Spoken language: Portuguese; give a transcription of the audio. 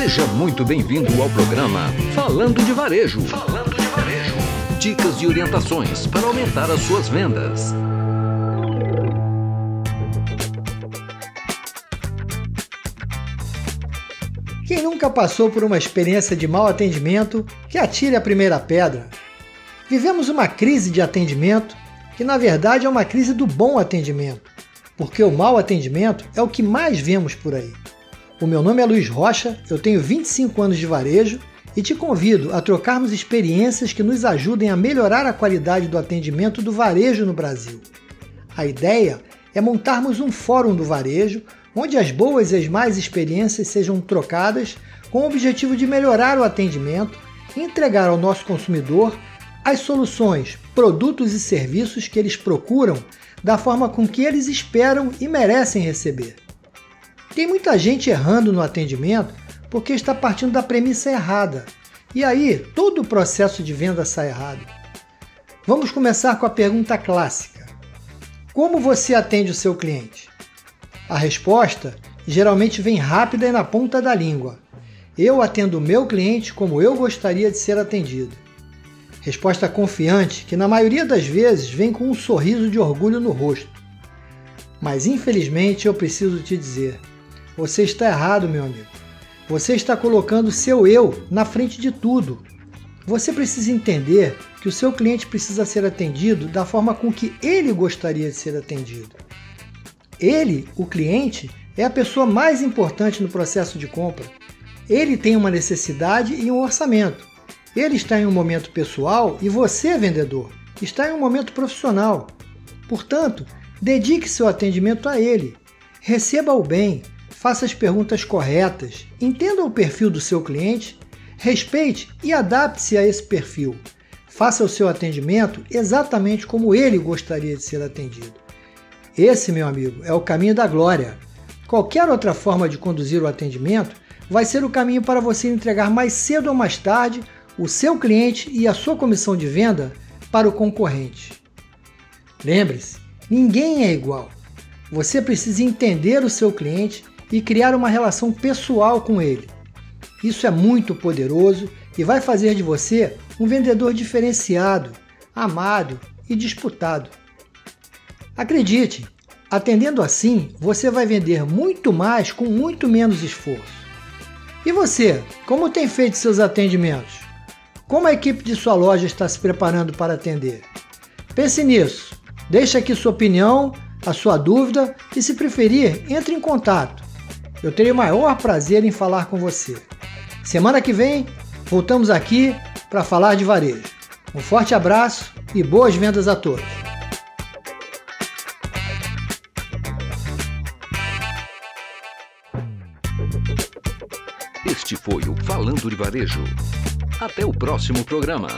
Seja muito bem-vindo ao programa Falando de Varejo. Falando de Varejo. Dicas e orientações para aumentar as suas vendas. Quem nunca passou por uma experiência de mau atendimento, que atire a primeira pedra. Vivemos uma crise de atendimento que, na verdade, é uma crise do bom atendimento, porque o mau atendimento é o que mais vemos por aí. O meu nome é Luiz Rocha, eu tenho 25 anos de varejo e te convido a trocarmos experiências que nos ajudem a melhorar a qualidade do atendimento do varejo no Brasil. A ideia é montarmos um fórum do varejo onde as boas e as mais experiências sejam trocadas com o objetivo de melhorar o atendimento e entregar ao nosso consumidor as soluções, produtos e serviços que eles procuram da forma com que eles esperam e merecem receber. Tem muita gente errando no atendimento porque está partindo da premissa errada. E aí, todo o processo de venda sai errado. Vamos começar com a pergunta clássica: Como você atende o seu cliente? A resposta geralmente vem rápida e na ponta da língua. Eu atendo o meu cliente como eu gostaria de ser atendido. Resposta confiante que na maioria das vezes vem com um sorriso de orgulho no rosto. Mas infelizmente eu preciso te dizer: você está errado, meu amigo. Você está colocando seu eu na frente de tudo. Você precisa entender que o seu cliente precisa ser atendido da forma com que ele gostaria de ser atendido. Ele, o cliente, é a pessoa mais importante no processo de compra. Ele tem uma necessidade e um orçamento. Ele está em um momento pessoal e você, vendedor, está em um momento profissional. Portanto, dedique seu atendimento a ele. Receba-o bem, faça as perguntas corretas, entenda o perfil do seu cliente, respeite e adapte-se a esse perfil. Faça o seu atendimento exatamente como ele gostaria de ser atendido. Esse, meu amigo, é o caminho da glória. Qualquer outra forma de conduzir o atendimento vai ser o caminho para você entregar mais cedo ou mais tarde o seu cliente e a sua comissão de venda para o concorrente. Lembre-se, ninguém é igual. Você precisa entender o seu cliente e criar uma relação pessoal com ele. Isso é muito poderoso e vai fazer de você um vendedor diferenciado, amado e disputado. Acredite, atendendo assim, você vai vender muito mais com muito menos esforço. E você, como tem feito seus atendimentos? Como a equipe de sua loja está se preparando para atender? Pense nisso. Deixe aqui sua opinião, a sua dúvida e, se preferir, entre em contato. Eu terei o maior prazer em falar com você. Semana que vem, voltamos aqui para falar de varejo. Um forte abraço e boas vendas a todos! Este foi o Falando de Varejo. Até o próximo programa.